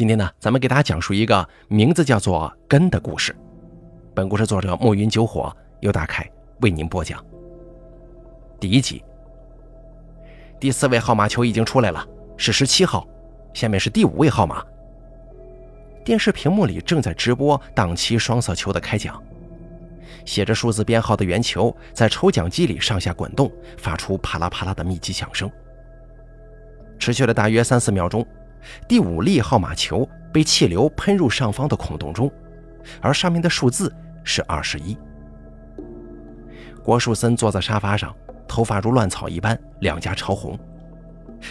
今天呢，咱们给大家讲述一个名字叫做“根”的故事。本故事作者暮云九火由大凯为您播讲。第一集，第四位号码球已经出来了，是十七号。下面是第五位号码。电视屏幕里正在直播档期双色球的开奖，写着数字编号的圆球在抽奖机里上下滚动，发出啪啦啪啦的密集响声。持续了大约三四秒钟。第五粒号码球被气流喷入上方的孔洞中，而上面的数字是二十一。郭树森坐在沙发上，头发如乱草一般，两颊潮红。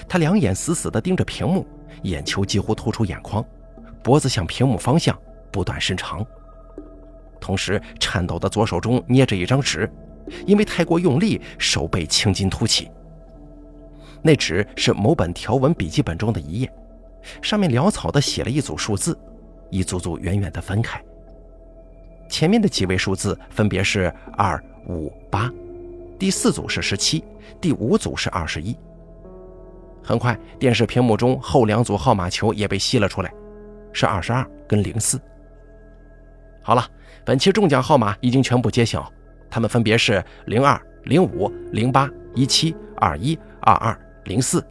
他两眼死死地盯着屏幕，眼球几乎突出眼眶，脖子向屏幕方向不断伸长，同时颤抖的左手中捏着一张纸，因为太过用力，手背青筋凸起。那纸是某本条纹笔记本中的一页。上面潦草地写了一组数字，一组组远远地分开。前面的几位数字分别是二、五、八，第四组是十七，第五组是二十一。很快，电视屏幕中后两组号码球也被吸了出来，是二十二跟零四。好了，本期中奖号码已经全部揭晓，它们分别是零二、零五、零八、一七、二一、二二、零四。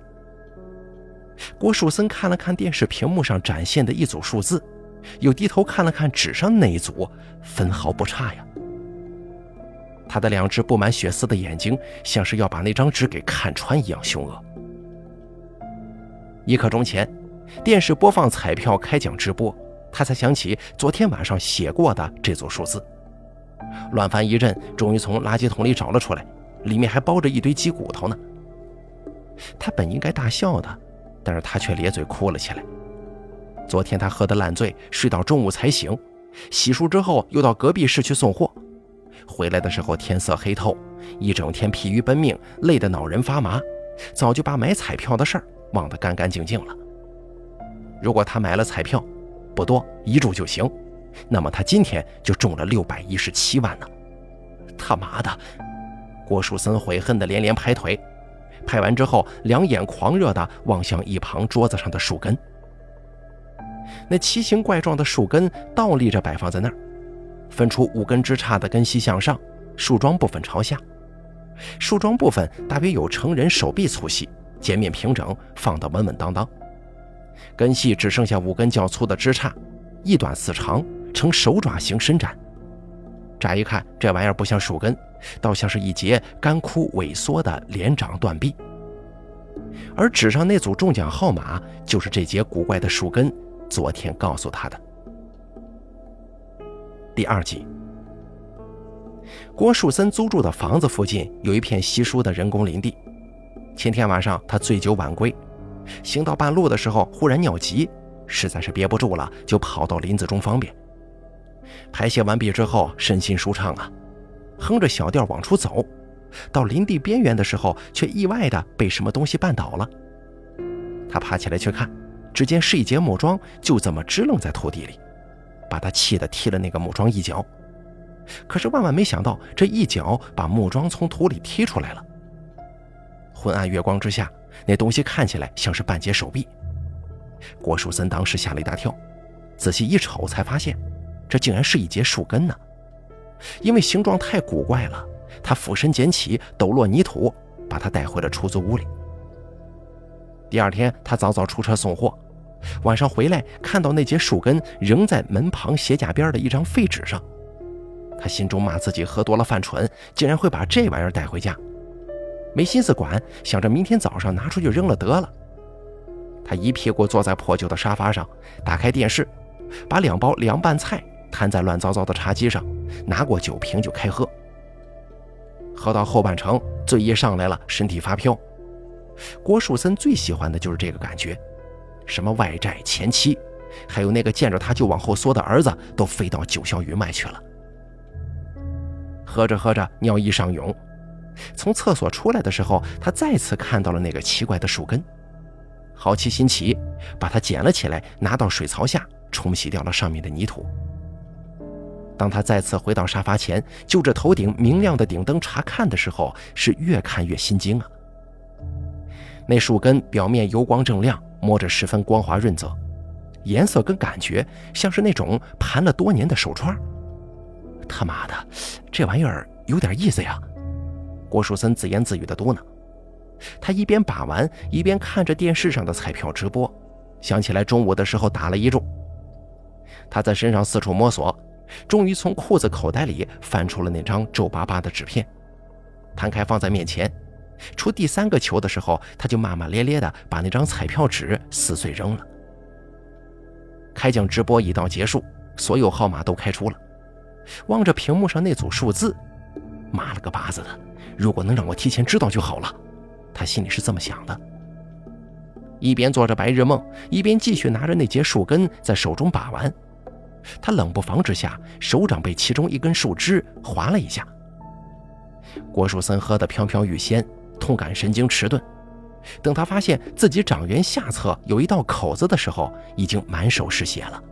郭树森看了看电视屏幕上展现的一组数字，又低头看了看纸上那一组，分毫不差呀。他的两只布满血丝的眼睛，像是要把那张纸给看穿一样凶恶。一刻钟前，电视播放彩票开奖直播，他才想起昨天晚上写过的这组数字，乱翻一阵，终于从垃圾桶里找了出来，里面还包着一堆鸡骨头呢。他本应该大笑的。但是他却咧嘴哭了起来。昨天他喝得烂醉，睡到中午才醒，洗漱之后又到隔壁市去送货，回来的时候天色黑透，一整天疲于奔命，累得脑仁发麻，早就把买彩票的事儿忘得干干净净了。如果他买了彩票，不多一注就行，那么他今天就中了六百一十七万呢！他妈的！郭树森悔恨地连连拍腿。拍完之后，两眼狂热地望向一旁桌子上的树根。那奇形怪状的树根倒立着摆放在那儿，分出五根枝杈的根系向上，树桩部分朝下。树桩部分大约有成人手臂粗细，截面平整，放得稳稳当当。根系只剩下五根较粗的枝杈，一短四长，呈手爪形伸展。乍一看，这玩意儿不像树根。倒像是一截干枯萎缩的连长断臂，而纸上那组中奖号码就是这节古怪的树根昨天告诉他的。第二集，郭树森租住的房子附近有一片稀疏的人工林地。前天晚上他醉酒晚归，行到半路的时候忽然尿急，实在是憋不住了，就跑到林子中方便。排泄完毕之后，身心舒畅啊。哼着小调往出走，到林地边缘的时候，却意外的被什么东西绊倒了。他爬起来去看，只见是一节木桩就这么支棱在土地里，把他气得踢了那个木桩一脚。可是万万没想到，这一脚把木桩从土里踢出来了。昏暗月光之下，那东西看起来像是半截手臂。郭树森当时吓了一大跳，仔细一瞅才发现，这竟然是一节树根呢。因为形状太古怪了，他俯身捡起，抖落泥土，把它带回了出租屋里。第二天，他早早出车送货，晚上回来看到那节树根仍在门旁鞋架边的一张废纸上，他心中骂自己喝多了犯蠢，竟然会把这玩意儿带回家，没心思管，想着明天早上拿出去扔了得了。他一屁股坐在破旧的沙发上，打开电视，把两包凉拌菜摊在乱糟糟的茶几上。拿过酒瓶就开喝，喝到后半程，醉意上来了，身体发飘。郭树森最喜欢的就是这个感觉，什么外债、前妻，还有那个见着他就往后缩的儿子，都飞到九霄云外去了。喝着喝着，尿意上涌，从厕所出来的时候，他再次看到了那个奇怪的树根，好奇心起，把它捡了起来，拿到水槽下冲洗掉了上面的泥土。当他再次回到沙发前，就着头顶明亮的顶灯查看的时候，是越看越心惊啊！那树根表面油光锃亮，摸着十分光滑润泽，颜色跟感觉像是那种盘了多年的手串。他妈的，这玩意儿有点意思呀！郭树森自言自语的嘟囔。他一边把玩，一边看着电视上的彩票直播，想起来中午的时候打了一注。他在身上四处摸索，终于从裤子口袋里翻出了那张皱巴巴的纸片，摊开放在面前。出第三个球的时候，他就骂骂咧咧的把那张彩票纸撕碎扔了。开奖直播已到结束，所有号码都开出了。望着屏幕上那组数字，妈了个巴子的！如果能让我提前知道就好了。他心里是这么想的，一边做着白日梦，一边继续拿着那节树根在手中把玩。他冷不防之下，手掌被其中一根树枝划了一下。郭树森喝得飘飘欲仙，痛感神经迟钝。等他发现自己掌缘下侧有一道口子的时候，已经满手是血了，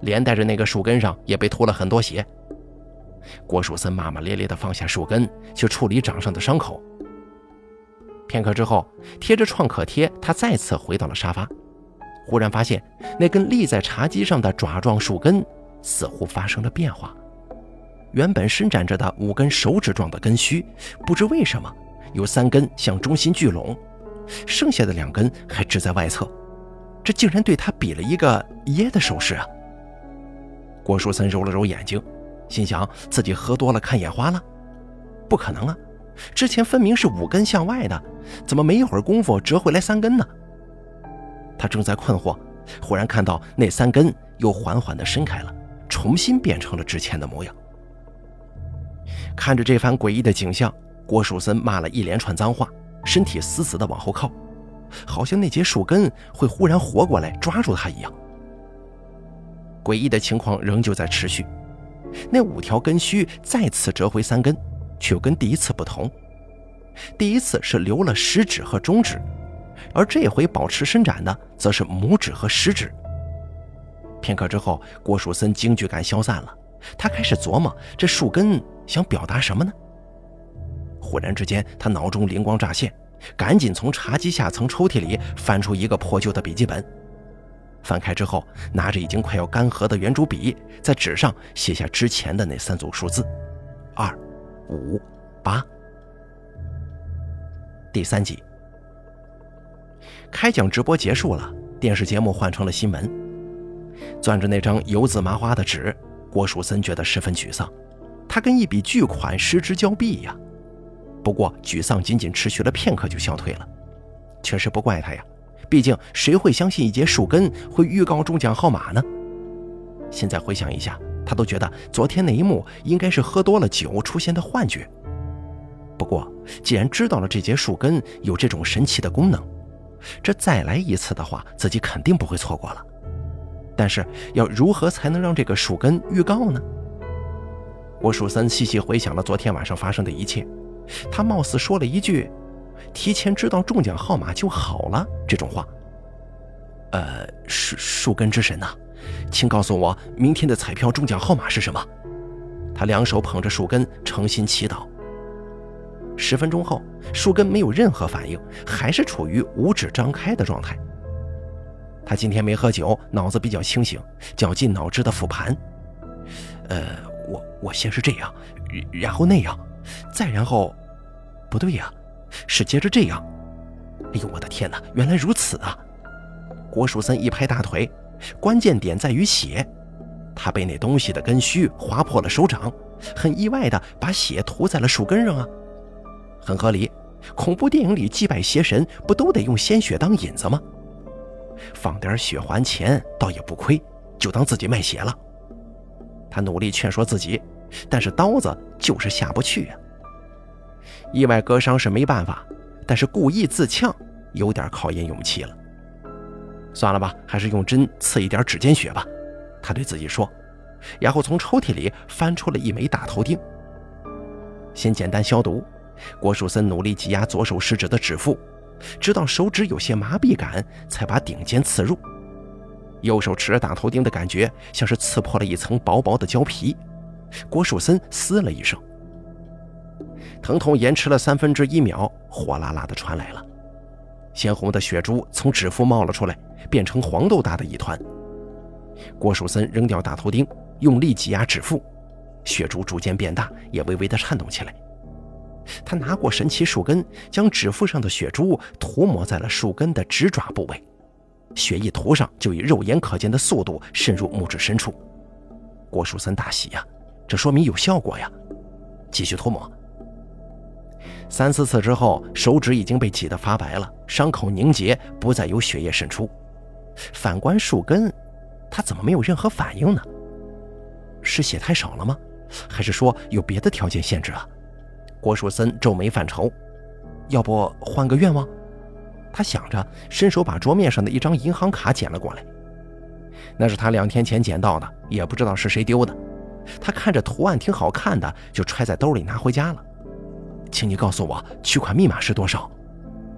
连带着那个树根上也被涂了很多血。郭树森骂骂咧咧地放下树根，去处理掌上的伤口。片刻之后，贴着创可贴，他再次回到了沙发。忽然发现，那根立在茶几上的爪状树根似乎发生了变化。原本伸展着的五根手指状的根须，不知为什么有三根向中心聚拢，剩下的两根还支在外侧。这竟然对他比了一个耶的手势啊！郭书森揉了揉眼睛，心想自己喝多了看眼花了。不可能啊！之前分明是五根向外的，怎么没一会儿功夫折回来三根呢？他正在困惑，忽然看到那三根又缓缓地伸开了，重新变成了之前的模样。看着这番诡异的景象，郭树森骂了一连串脏话，身体死死地往后靠，好像那节树根会忽然活过来抓住他一样。诡异的情况仍旧在持续，那五条根须再次折回三根。却又跟第一次不同，第一次是留了食指和中指，而这回保持伸展的则是拇指和食指。片刻之后，郭树森惊惧感消散了，他开始琢磨这树根想表达什么呢？忽然之间，他脑中灵光乍现，赶紧从茶几下层抽屉里翻出一个破旧的笔记本，翻开之后，拿着已经快要干涸的圆珠笔，在纸上写下之前的那三组数字：二。五八，第三集，开奖直播结束了，电视节目换成了新闻。攥着那张油渍麻花的纸，郭树森觉得十分沮丧，他跟一笔巨款失之交臂呀。不过沮丧仅仅持续了片刻就消退了，确实不怪他呀，毕竟谁会相信一节树根会预告中奖号码呢？现在回想一下。他都觉得昨天那一幕应该是喝多了酒出现的幻觉。不过，既然知道了这节树根有这种神奇的功能，这再来一次的话，自己肯定不会错过了。但是，要如何才能让这个树根预告呢？我树森细细回想了昨天晚上发生的一切，他貌似说了一句：“提前知道中奖号码就好了。”这种话。呃，树树根之神呐。请告诉我，明天的彩票中奖号码是什么？他两手捧着树根，诚心祈祷。十分钟后，树根没有任何反应，还是处于五指张开的状态。他今天没喝酒，脑子比较清醒，绞尽脑汁的复盘。呃，我我先是这样，然后那样，再然后，不对呀，是接着这样。哎呦，我的天哪，原来如此啊！郭树森一拍大腿。关键点在于血，他被那东西的根须划破了手掌，很意外的把血涂在了树根上啊，很合理。恐怖电影里祭拜邪神不都得用鲜血当引子吗？放点血还钱倒也不亏，就当自己卖血了。他努力劝说自己，但是刀子就是下不去啊。意外割伤是没办法，但是故意自呛有点考验勇气了。算了吧，还是用针刺一点指尖血吧。他对自己说，然后从抽屉里翻出了一枚大头钉。先简单消毒。郭树森努力挤压左手食指的指腹，直到手指有些麻痹感，才把顶尖刺入。右手持着大头钉的感觉，像是刺破了一层薄薄的胶皮。郭树森嘶了一声，疼痛延迟了三分之一秒，火辣辣的传来了。鲜红的血珠从指腹冒了出来，变成黄豆大的一团。郭树森扔掉大头钉，用力挤压指腹，血珠逐渐变大，也微微的颤动起来。他拿过神奇树根，将指腹上的血珠涂抹在了树根的指爪部位，血一涂上，就以肉眼可见的速度渗入木质深处。郭树森大喜呀，这说明有效果呀！继续涂抹。三四次之后，手指已经被挤得发白了，伤口凝结，不再有血液渗出。反观树根，他怎么没有任何反应呢？是血太少了吗？还是说有别的条件限制啊？郭树森皱眉犯愁，要不换个愿望？他想着，伸手把桌面上的一张银行卡捡了过来。那是他两天前捡到的，也不知道是谁丢的。他看着图案挺好看的，就揣在兜里拿回家了。请你告诉我取款密码是多少？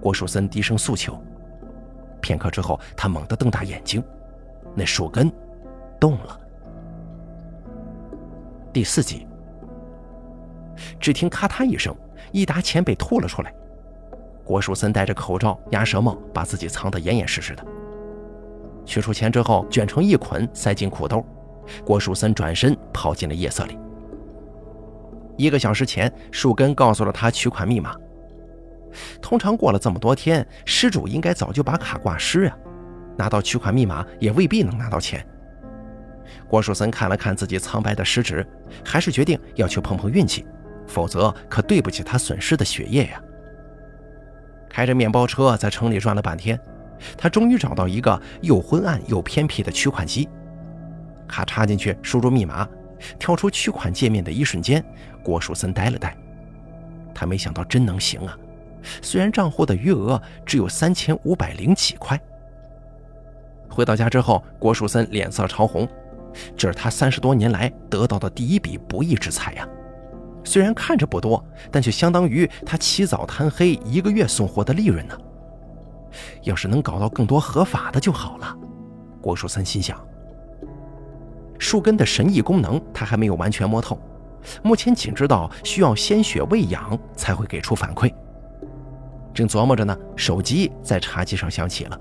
郭树森低声诉求。片刻之后，他猛地瞪大眼睛，那树根动了。第四集。只听咔嗒一声，一沓钱被吐了出来。郭树森戴着口罩、鸭舌帽，把自己藏得严严实实的。取出钱之后，卷成一捆，塞进裤兜。郭树森转身跑进了夜色里。一个小时前，树根告诉了他取款密码。通常过了这么多天，失主应该早就把卡挂失啊，拿到取款密码也未必能拿到钱。郭树森看了看自己苍白的食指，还是决定要去碰碰运气。否则可对不起他损失的血液呀！开着面包车在城里转了半天，他终于找到一个又昏暗又偏僻的取款机。卡插进去，输入密码，跳出取款界面的一瞬间，郭树森呆了呆。他没想到真能行啊！虽然账户的余额只有三千五百零几块。回到家之后，郭树森脸色潮红，这是他三十多年来得到的第一笔不义之财呀！虽然看着不多，但却相当于他起早贪黑一个月送货的利润呢。要是能搞到更多合法的就好了，郭树森心想。树根的神异功能他还没有完全摸透，目前仅知道需要鲜血喂养才会给出反馈。正琢磨着呢，手机在茶几上响起了。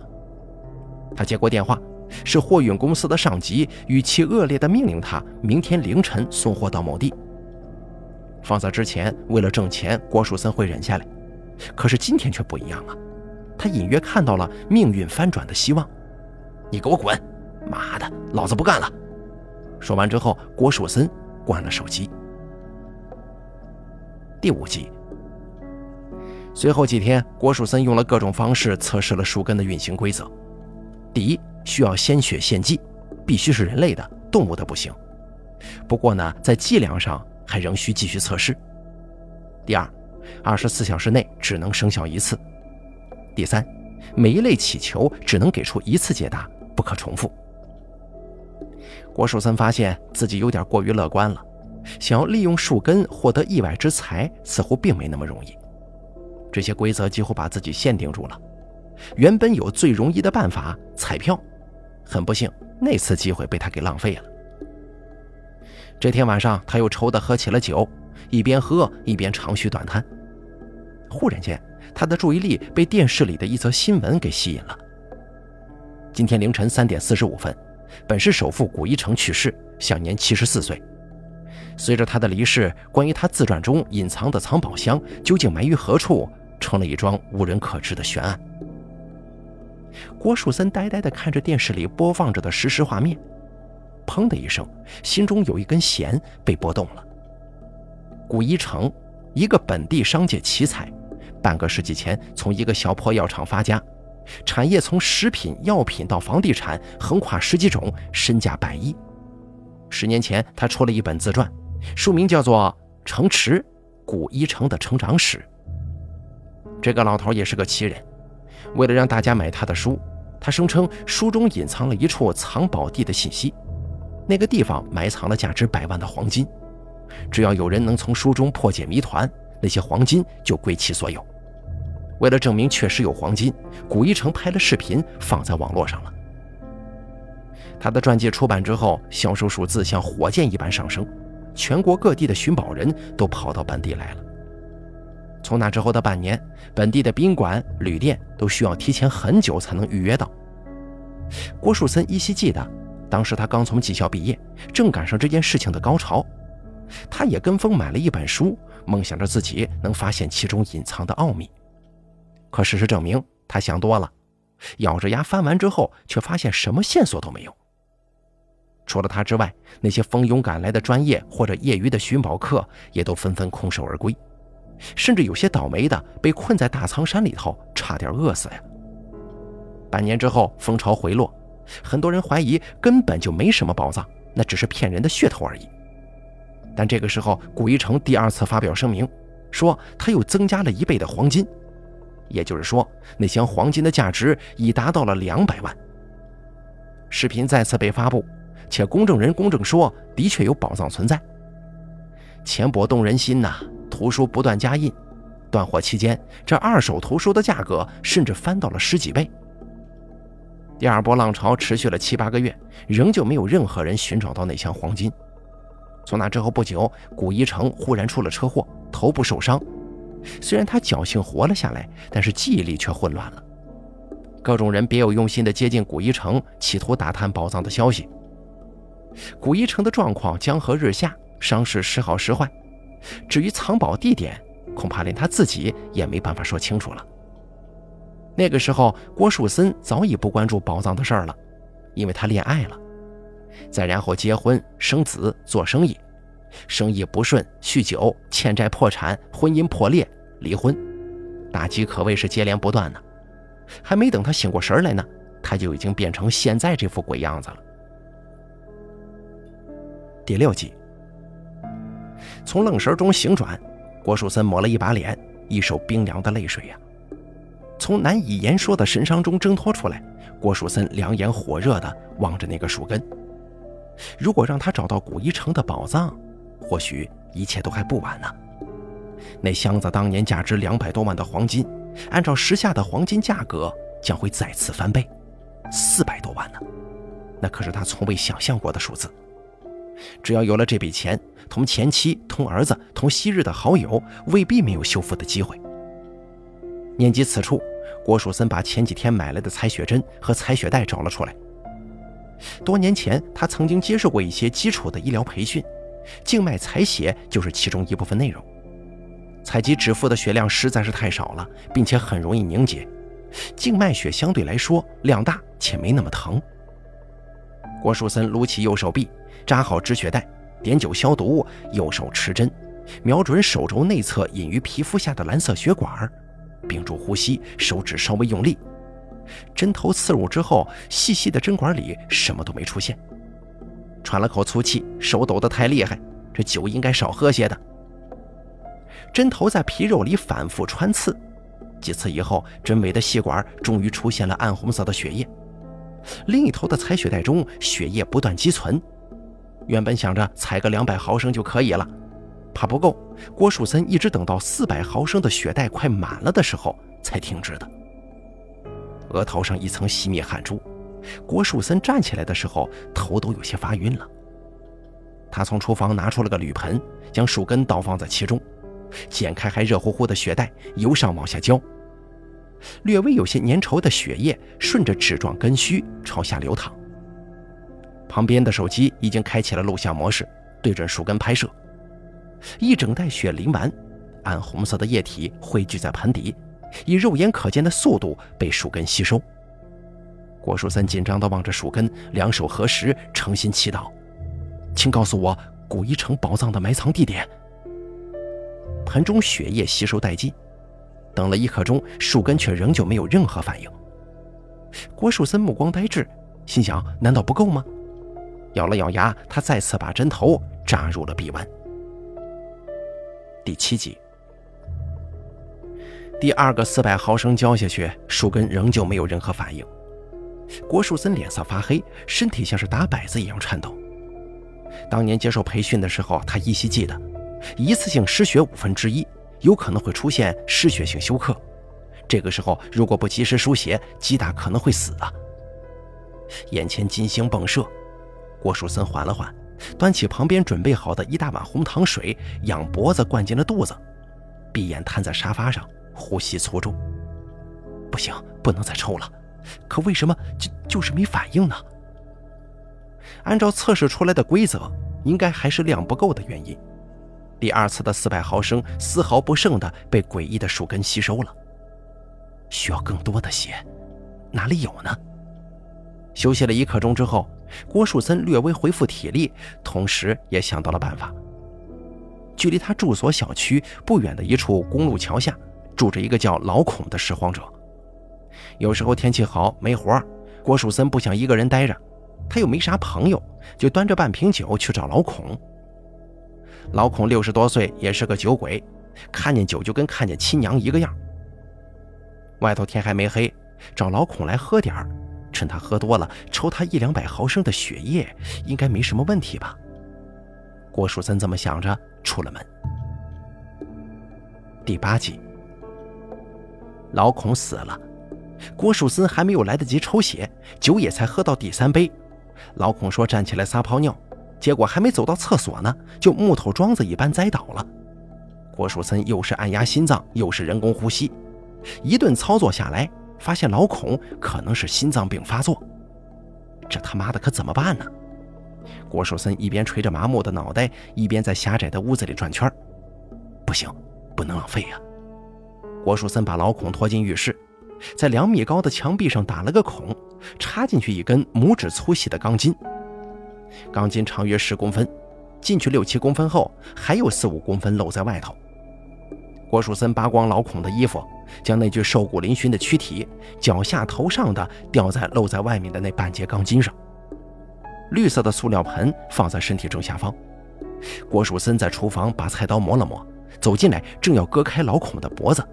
他接过电话，是货运公司的上级语气恶劣的命令他明天凌晨送货到某地。放在之前，为了挣钱，郭树森会忍下来。可是今天却不一样了！他隐约看到了命运翻转的希望。你给我滚！妈的，老子不干了！说完之后，郭树森关了手机。第五集。随后几天，郭树森用了各种方式测试了树根的运行规则。第一，需要鲜血献祭，必须是人类的，动物的不行。不过呢，在剂量上。还仍需继续测试。第二，二十四小时内只能生效一次。第三，每一类祈求只能给出一次解答，不可重复。郭树森发现自己有点过于乐观了，想要利用树根获得意外之财，似乎并没那么容易。这些规则几乎把自己限定住了。原本有最容易的办法——彩票，很不幸，那次机会被他给浪费了。这天晚上，他又愁得喝起了酒，一边喝一边长吁短叹。忽然间，他的注意力被电视里的一则新闻给吸引了。今天凌晨三点四十五分，本市首富古一成去世，享年七十四岁。随着他的离世，关于他自传中隐藏的藏宝箱究竟埋于何处，成了一桩无人可知的悬案。郭树森呆呆地看着电视里播放着的实时画面。砰的一声，心中有一根弦被拨动了。古一成，一个本地商界奇才，半个世纪前从一个小破药厂发家，产业从食品药品到房地产，横跨十几种，身价百亿。十年前，他出了一本自传，书名叫做《城池古一成的成长史》。这个老头也是个奇人，为了让大家买他的书，他声称书中隐藏了一处藏宝地的信息。那个地方埋藏了价值百万的黄金，只要有人能从书中破解谜团，那些黄金就归其所有。为了证明确实有黄金，古一成拍了视频放在网络上了。他的传记出版之后，销售数字像火箭一般上升，全国各地的寻宝人都跑到本地来了。从那之后的半年，本地的宾馆、旅店都需要提前很久才能预约到。郭树森依稀记得，当时他刚从技校毕业，正赶上这件事情的高潮。他也跟风买了一本书，梦想着自己能发现其中隐藏的奥秘。可事实证明，他想多了。咬着牙翻完之后，却发现什么线索都没有。除了他之外，那些蜂拥赶来的专业或者业余的寻宝客也都纷纷空手而归，甚至有些倒霉的被困在大苍山里头，差点饿死呀。半年之后，风潮回落，很多人怀疑根本就没什么宝藏，那只是骗人的噱头而已。但这个时候，古一成第二次发表声明，说他又增加了一倍的黄金，也就是说，那箱黄金的价值已达到了两百万。视频再次被发布。且公证人公证说，的确有宝藏存在。钱帛动人心呐！图书不断加印，断货期间，这二手图书的价格甚至翻到了十几倍。第二波浪潮持续了七八个月，仍旧没有任何人寻找到那箱黄金。从那之后不久，古一成忽然出了车祸，头部受伤。虽然他侥幸活了下来，但是记忆力却混乱了。各种人别有用心地接近古一成，企图打探宝藏的消息。古一成的状况江河日下，伤势时好时坏。至于藏宝地点，恐怕连他自己也没办法说清楚了。那个时候，郭树森早已不关注宝藏的事儿了，因为他恋爱了。再然后结婚、生子、做生意，生意不顺，酗酒，欠债破产，婚姻破裂，离婚，打击可谓是接连不断呢。还没等他醒过神来呢，他就已经变成现在这副鬼样子了。第六集，从愣神中醒转，郭树森抹了一把脸，一手冰凉的泪水呀，从难以言说的神伤中挣脱出来。郭树森两眼火热的望着那个树根，如果让他找到古一城的宝藏，或许一切都还不晚呢。那箱子当年价值两百多万的黄金，按照时下的黄金价格，将会再次翻倍，四百多万呢，那可是他从未想象过的数字。只要有了这笔钱，同前妻、同儿子、同昔日的好友，未必没有修复的机会。念及此处，郭树森把前几天买来的采血针和采血袋找了出来。多年前，他曾经接受过一些基础的医疗培训，静脉采血就是其中一部分内容。采集指腹的血量实在是太少了，并且很容易凝结，静脉血相对来说量大且没那么疼。郭树森撸起右手臂。扎好止血带，碘酒消毒，右手持针，瞄准手肘内侧隐于皮肤下的蓝色血管，屏住呼吸，手指稍微用力，针头刺入之后，细细的针管里什么都没出现。喘了口粗气，手抖得太厉害，这酒应该少喝些的。针头在皮肉里反复穿刺，几次以后，针尾的细管终于出现了暗红色的血液，另一头的采血袋中血液不断积存。原本想着采个两百毫升就可以了，怕不够，郭树森一直等到四百毫升的血袋快满了的时候才停止的。额头上一层细密汗珠，郭树森站起来的时候头都有些发晕了。他从厨房拿出了个铝盆，将树根倒放在其中，剪开还热乎乎的血袋，由上往下浇，略微有些粘稠的血液顺着纸状根须朝下流淌。旁边的手机已经开启了录像模式，对准树根拍摄。一整袋血淋完，暗红色的液体汇聚在盆底，以肉眼可见的速度被树根吸收。郭树森紧张地望着树根，两手合十，诚心祈祷：“请告诉我古一城宝藏的埋藏地点。”盆中血液吸收殆尽，等了一刻钟，树根却仍旧没有任何反应。郭树森目光呆滞，心想：难道不够吗？咬了咬牙，他再次把针头扎入了臂弯。第七集，第二个四百毫升浇下去，树根仍旧没有任何反应。郭树森脸色发黑，身体像是打摆子一样颤抖。当年接受培训的时候，他依稀记得，一次性失血五分之一，有可能会出现失血性休克。这个时候如果不及时输血，极大可能会死啊！眼前金星迸射。郭树森缓了缓，端起旁边准备好的一大碗红糖水，仰脖子灌进了肚子。闭眼瘫在沙发上，呼吸粗重。不行，不能再抽了。可为什么就就是没反应呢？按照测试出来的规则，应该还是量不够的原因。第二次的四百毫升丝毫不剩的被诡异的树根吸收了。需要更多的血，哪里有呢？休息了一刻钟之后，郭树森略微恢复体力，同时也想到了办法。距离他住所小区不远的一处公路桥下，住着一个叫老孔的拾荒者。有时候天气好没活，郭树森不想一个人待着，他又没啥朋友，就端着半瓶酒去找老孔。老孔六十多岁，也是个酒鬼，看见酒就跟看见亲娘一个样。外头天还没黑，找老孔来喝点，趁他喝多了，抽他一两百毫升的血液，应该没什么问题吧？郭树森这么想着，出了门。第八集，老孔死了。郭树森还没有来得及抽血，酒也才喝到第三杯。老孔说站起来撒泡尿，结果还没走到厕所呢，就木头桩子一般栽倒了。郭树森又是按压心脏，又是人工呼吸，一顿操作下来，发现老孔可能是心脏病发作。这他妈的可怎么办呢？郭树森一边捶着麻木的脑袋，一边在狭窄的屋子里转圈不行，不能浪费呀！郭树森把老孔拖进浴室。在两米高的墙壁上打了个孔，插进去一根拇指粗细的钢筋。钢筋长约十公分，进去六七公分后，还有四五公分露在外头。郭树森扒光老孔的衣服，将那具瘦骨嶙峋的躯体脚下头上的吊在露在外面的那半截钢筋上。绿色的塑料盆放在身体正下方。郭树森在厨房把菜刀磨了磨，走进来，正要割开老孔的脖子。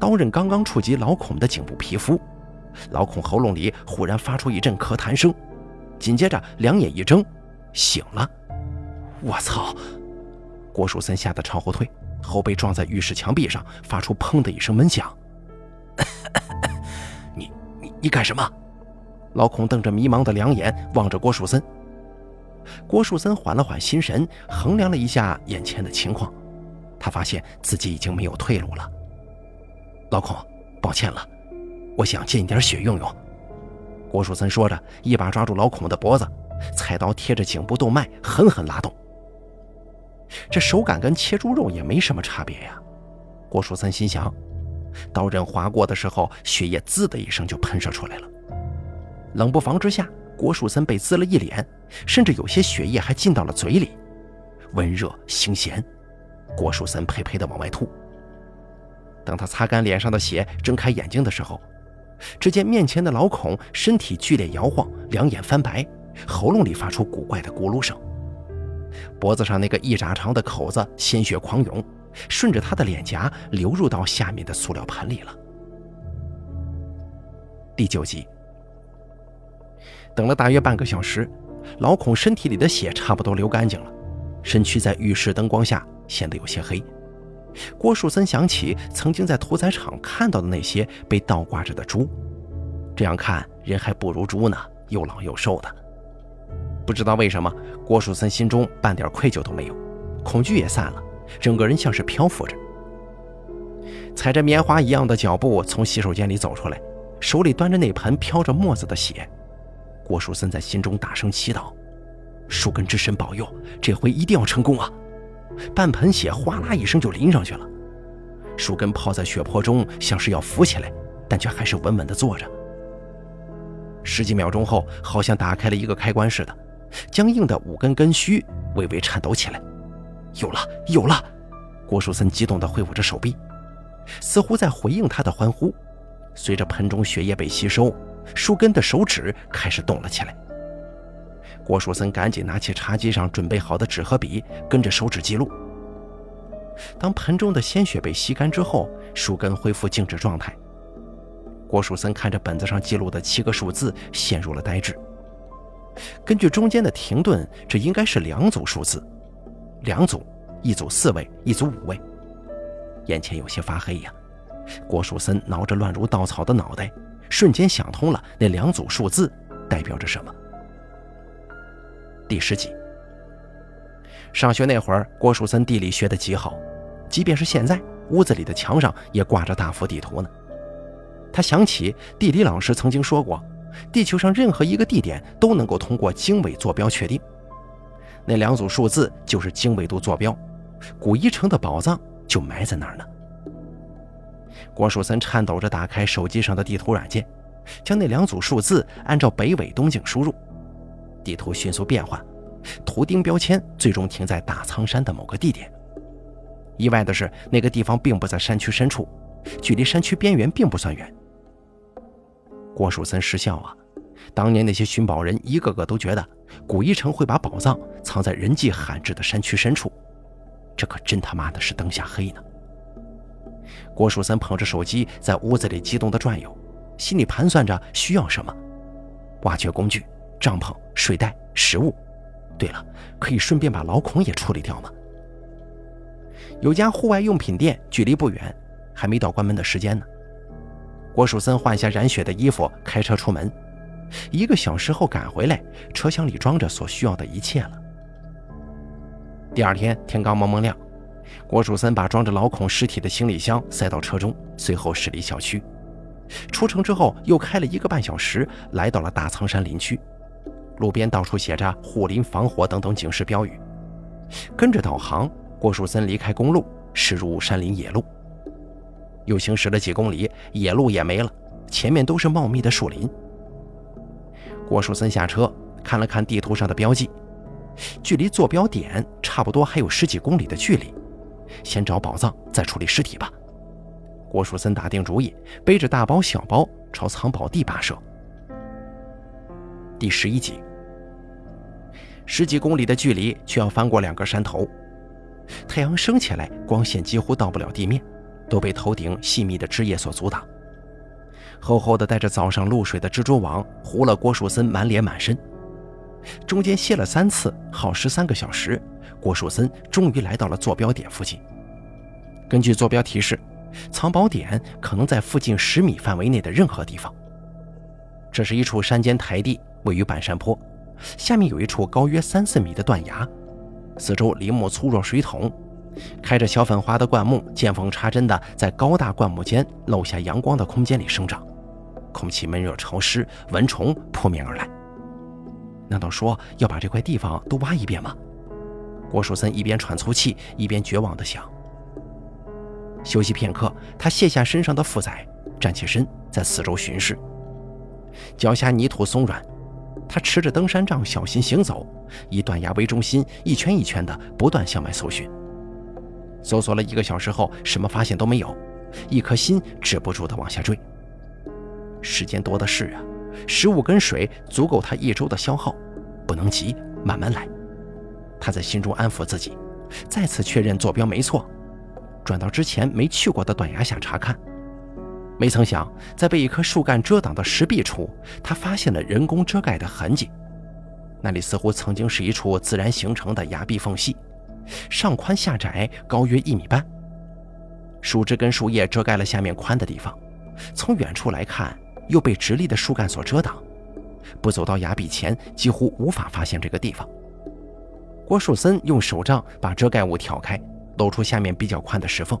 刀刃刚刚触及老孔的颈部皮肤，老孔喉咙里忽然发出一阵咳痰声，紧接着两眼一睁，醒了。我操！郭树森吓得朝后退，后背撞在浴室墙壁上，发出砰的一声闷响。你你你干什么？老孔瞪着迷茫的两眼望着郭树森。郭树森缓了缓心神，衡量了一下眼前的情况，他发现自己已经没有退路了。老孔，抱歉了，我想借你点血用用。郭树森说着，一把抓住老孔的脖子，菜刀贴着颈部动脉，狠狠拉动。这手感跟切猪肉也没什么差别呀。郭树森心想，刀刃划过的时候，血液滋的一声就喷射出来了。冷不防之下，郭树森被滋了一脸，甚至有些血液还进到了嘴里，温热腥咸。郭树森呸呸的往外吐。等他擦干脸上的血，睁开眼睛的时候，只见面前的老孔身体剧烈摇晃，两眼翻白，喉咙里发出古怪的咕噜声，脖子上那个一拃长的口子鲜血狂涌，顺着他的脸颊流入到下面的塑料盆里了。第九集，等了大约半个小时，老孔身体里的血差不多流干净了，身躯在浴室灯光下显得有些黑。郭树森想起曾经在屠宰场看到的那些被倒挂着的猪，这样看人还不如猪呢，又老又瘦的。不知道为什么，郭树森心中半点愧疚都没有，恐惧也散了，整个人像是漂浮着，踩着棉花一样的脚步从洗手间里走出来，手里端着那盆飘着沫子的血。郭树森在心中大声祈祷：“树根之神保佑，这回一定要成功啊！”半盆血哗啦一声就淋上去了，树根泡在血泊中，像是要浮起来，但却还是稳稳地坐着。十几秒钟后，好像打开了一个开关似的，僵硬的五根根须微微颤抖起来。有了，有了！郭树森激动地挥舞着手臂，似乎在回应他的欢呼。随着盆中血液被吸收，树根的手指开始动了起来。郭树森赶紧拿起茶几上准备好的纸和笔，跟着手指记录。当盆中的鲜血被吸干之后，树根恢复静止状态。郭树森看着本子上记录的七个数字，陷入了呆滞。根据中间的停顿，这应该是两组数字，两组，一组四位，一组五位。眼前有些发黑呀。郭树森挠着乱如稻草的脑袋，瞬间想通了那两组数字代表着什么。第十集。上学那会儿，郭树森地理学得极好，即便是现在，屋子里的墙上也挂着大幅地图呢。他想起地理老师曾经说过，地球上任何一个地点都能够通过经纬坐标确定。那两组数字就是经纬度坐标，古一城的宝藏就埋在那儿呢。郭树森颤抖着打开手机上的地图软件，将那两组数字按照北纬东经输入，地图迅速变换，图钉标签最终停在大苍山的某个地点。意外的是，那个地方并不在山区深处，距离山区边缘并不算远。郭树森失笑啊。当年那些寻宝人一个个都觉得古一城会把宝藏藏在人迹罕至的山区深处，这可真他妈的是灯下黑呢。郭树森捧着手机在屋子里激动地转悠，心里盘算着需要什么：挖掘工具、帐篷、睡袋、食物。对了，可以顺便把老孔也处理掉吗？有家户外用品店，距离不远，还没到关门的时间呢。郭树森换下染血的衣服，开车出门。一个小时后赶回来，车厢里装着所需要的一切了。第二天天刚蒙蒙亮，郭树森把装着老孔尸体的行李箱塞到车中，随后驶离小区。出城之后，又开了一个半小时，来到了大苍山林区。路边到处写着“护林防火”等等警示标语。跟着导航，郭树森离开公路，驶入山林野路。又行驶了几公里，野路也没了，前面都是茂密的树林。郭树森下车，看了看地图上的标记，距离坐标点差不多还有十几公里的距离。先找宝藏，再处理尸体吧。郭树森打定主意，背着大包小包朝藏宝地跋涉。第十一集，十几公里的距离，却要翻过两个山头。太阳升起来，光线几乎到不了地面，都被头顶细密的枝叶所阻挡。厚厚的带着早上露水的蜘蛛网糊了郭树森满脸满身，中间歇了三次，耗时三个小时，郭树森终于来到了坐标点附近。根据坐标提示，藏宝点可能在附近十米范围内的任何地方。这是一处山间台地，位于半山坡，下面有一处高约三四米的断崖，四周林木粗若水桶，开着小粉花的灌木见缝插针地在高大灌木间漏下阳光的空间里生长。空气闷热潮湿，蚊虫扑面而来。难道说要把这块地方都挖一遍吗？郭树森一边喘粗气，一边绝望地想。休息片刻，他卸下身上的负载，站起身，在四周巡视。脚下泥土松软，他持着登山杖小心行走，以断崖为中心，一圈一圈地不断向外搜寻。搜索了一个小时后，什么发现都没有，一颗心止不住地往下坠。时间多的是啊，食物跟水足够他一周的消耗，不能急，慢慢来。他在心中安抚自己，再次确认坐标没错，转到之前没去过的断崖下查看。没曾想，在被一棵树干遮挡的石壁处，他发现了人工遮盖的痕迹。那里似乎曾经是一处自然形成的崖壁缝隙，上宽下窄，高约一米半。树枝跟树叶遮盖了下面宽的地方，从远处来看。又被直立的树干所遮挡，不走到崖壁前，几乎无法发现这个地方。郭树森用手杖把遮盖物挑开，露出下面比较宽的石缝，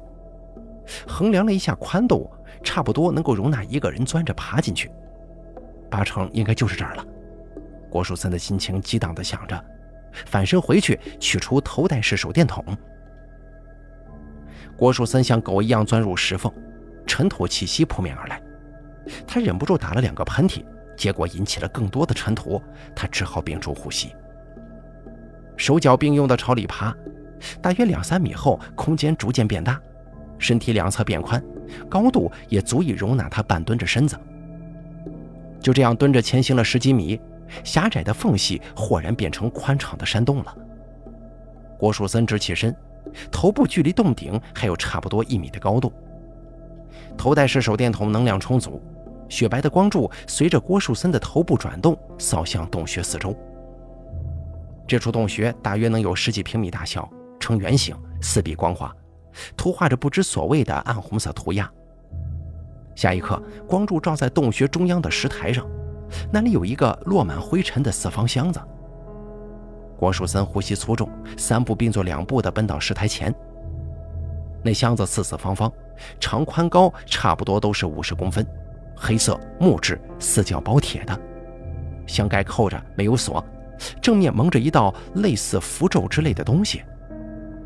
衡量了一下宽度，差不多能够容纳一个人钻着爬进去，八成应该就是这儿了。郭树森的心情激荡地想着，反身回去取出头戴式手电筒。郭树森像狗一样钻入石缝，尘土气息扑面而来。他忍不住打了两个喷嚏，结果引起了更多的尘土，他只好屏住呼吸，手脚并用的朝里爬。大约两三米后，空间逐渐变大，身体两侧变宽，高度也足以容纳他半蹲着身子。就这样蹲着前行了十几米，狭窄的缝隙豁然变成宽敞的山洞了。郭树森直起身，头部距离洞顶还有差不多一米的高度，头戴式手电筒能量充足。雪白的光柱随着郭树森的头部转动，扫向洞穴四周。这处洞穴大约能有十几平米大小，呈圆形，四壁光滑，涂画着不知所谓的暗红色涂鸦。下一刻，光柱照在洞穴中央的石台上，那里有一个落满灰尘的四方箱子。郭树森呼吸粗重，三步并作两步地奔到石台前。那箱子四四方方，长宽高差不多都是五十公分，黑色木质，四角包铁的，箱盖扣着没有锁，正面蒙着一道类似符咒之类的东西。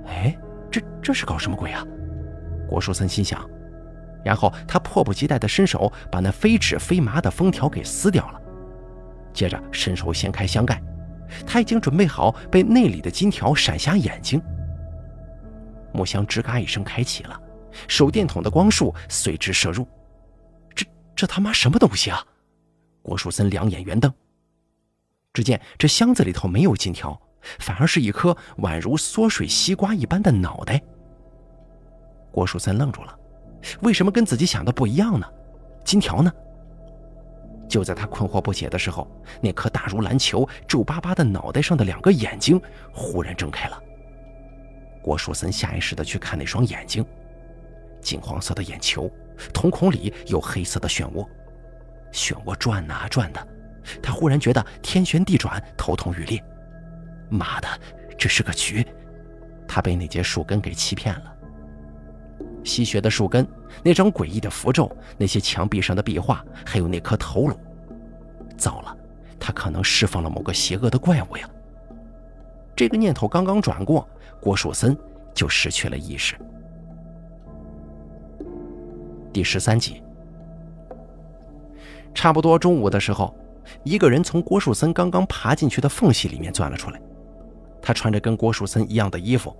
哎，这这是搞什么鬼啊？郭树森心想，然后他迫不及待地伸手把那非纸非麻的封条给撕掉了，接着伸手掀开箱盖，他已经准备好被内里的金条闪瞎眼睛。木箱吱嘎一声开启了，手电筒的光束随之射入。这这他妈什么东西啊！郭树森两眼圆瞪。只见这箱子里头没有金条，反而是一颗宛如缩水西瓜一般的脑袋。郭树森愣住了，为什么跟自己想的不一样呢？金条呢？就在他困惑不解的时候，那颗大如篮球、皱巴巴的脑袋上的两个眼睛忽然睁开了。郭树森下意识地去看那双眼睛，金黄色的眼球，瞳孔里有黑色的漩涡，漩涡转啊转的，他忽然觉得天旋地转，头痛欲裂。妈的，这是个局！他被那节树根给欺骗了。吸血的树根，那张诡异的符咒，那些墙壁上的壁画，还有那颗头颅，糟了，他可能释放了某个邪恶的怪物呀！这个念头刚刚转过。郭树森就失去了意识。第十三集，差不多中午的时候，一个人从郭树森刚刚爬进去的缝隙里面钻了出来。他穿着跟郭树森一样的衣服，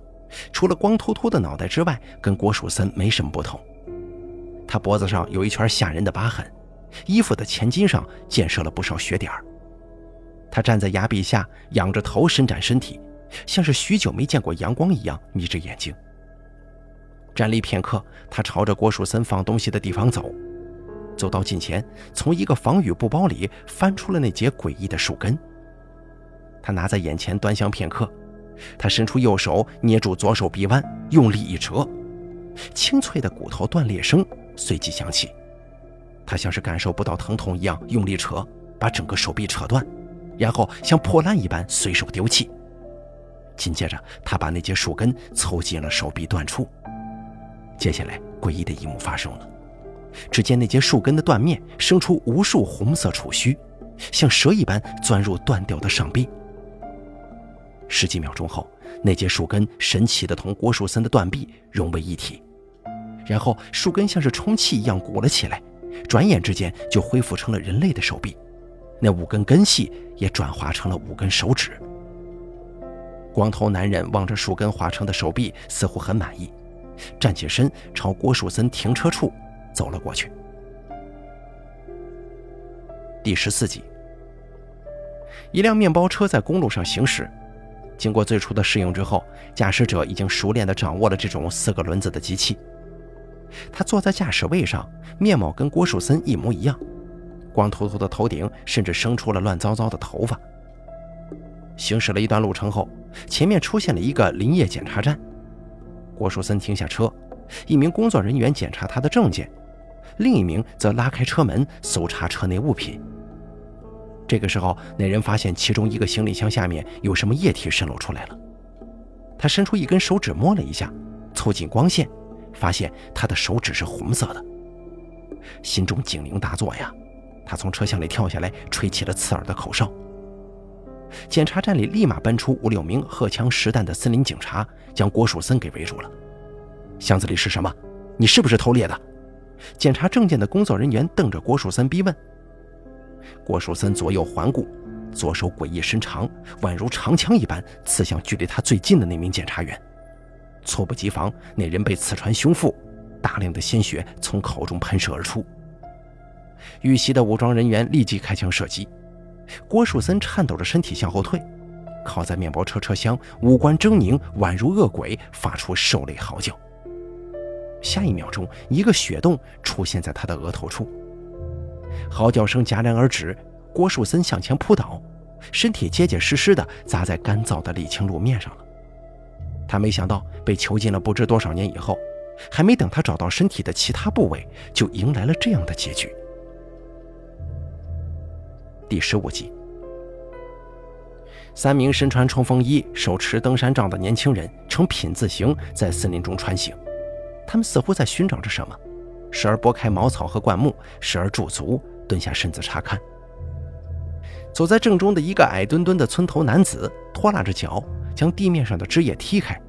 除了光秃秃的脑袋之外，跟郭树森没什么不同。他脖子上有一圈吓人的疤痕，衣服的前襟上溅射了不少血点儿。他站在崖壁下，仰着头，伸展身体。像是许久没见过阳光一样眯着眼睛。站立片刻，他朝着郭树森放东西的地方走，走到近前，从一个防雨布包里翻出了那节诡异的树根。他拿在眼前端详片刻，他伸出右手捏住左手臂弯，用力一折，清脆的骨头断裂声随即响起。他像是感受不到疼痛一样用力扯，把整个手臂扯断，然后像破烂一般随手丢弃。紧接着，他把那节树根凑进了手臂断处。接下来，诡异的一幕发生了。只见那节树根的断面生出无数红色触须，像蛇一般钻入断掉的上臂。十几秒钟后，那节树根神奇地同郭树森的断臂融为一体，然后树根像是充气一样鼓了起来，转眼之间就恢复成了人类的手臂。那五根根系也转化成了五根手指。光头男人望着树根化成的手臂，似乎很满意，站起身朝郭树森停车处走了过去。第十四集，一辆面包车在公路上行驶，经过最初的适应之后，驾驶者已经熟练地掌握了这种四个轮子的机器。他坐在驾驶位上，面貌跟郭树森一模一样，光秃秃的头顶甚至生出了乱糟糟的头发。行驶了一段路程后，前面出现了一个林业检查站。郭树森停下车，一名工作人员检查他的证件，另一名则拉开车门搜查车内物品。这个时候，那人发现其中一个行李箱下面有什么液体渗漏出来了。他伸出一根手指摸了一下，凑近光线，发现他的手指是红色的。心中警铃大作呀！他从车厢里跳下来，吹起了刺耳的口哨。检查站里立马奔出五六名荷枪实弹的森林警察，将郭树森给围住了。箱子里是什么？你是不是偷猎的？检查证件的工作人员瞪着郭树森逼问。郭树森左右环顾，左手诡异伸长，宛如长枪一般刺向距离他最近的那名检察员。猝不及防，那人被刺穿胸腹，大量的鲜血从口中喷射而出。遇袭的武装人员立即开枪射击。郭树森颤抖着身体向后退，靠在面包车车厢，五官狰狞，宛如恶鬼，发出兽类嚎叫。下一秒钟，一个血洞出现在他的额头处，嚎叫声戛然而止。郭树森向前扑倒，身体结结实实的砸在干燥的沥青路面上了。他没想到被囚禁了不知多少年以后，还没等他找到身体的其他部位，就迎来了这样的结局。第十五集，三名身穿冲锋衣、手持登山杖的年轻人呈品字形在森林中穿行，他们似乎在寻找着什么，时而拨开茅草和灌木，时而驻足蹲下身子查看。走在正中的一个矮墩墩的村头男子拖拉着脚，将地面上的枝叶踢开。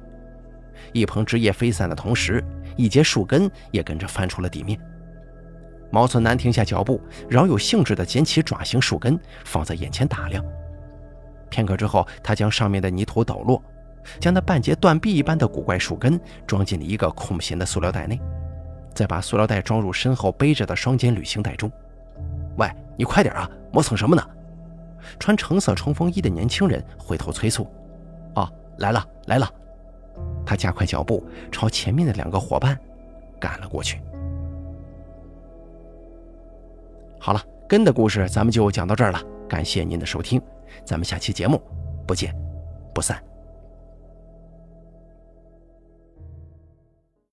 一蓬枝叶飞散的同时，一截树根也跟着翻出了地面。毛村男停下脚步，饶有兴致地捡起爪形树根，放在眼前打量。片刻之后，他将上面的泥土抖落，将那半截断臂一般的古怪树根装进了一个空心的塑料袋内，再把塑料袋装入身后背着的双肩旅行袋中。喂，你快点啊！磨蹭什么呢？穿橙色冲锋衣的年轻人回头催促：“哦，来了，来了！”他加快脚步，朝前面的两个伙伴赶了过去。好了，根的故事咱们就讲到这儿了，感谢您的收听，咱们下期节目不见不散。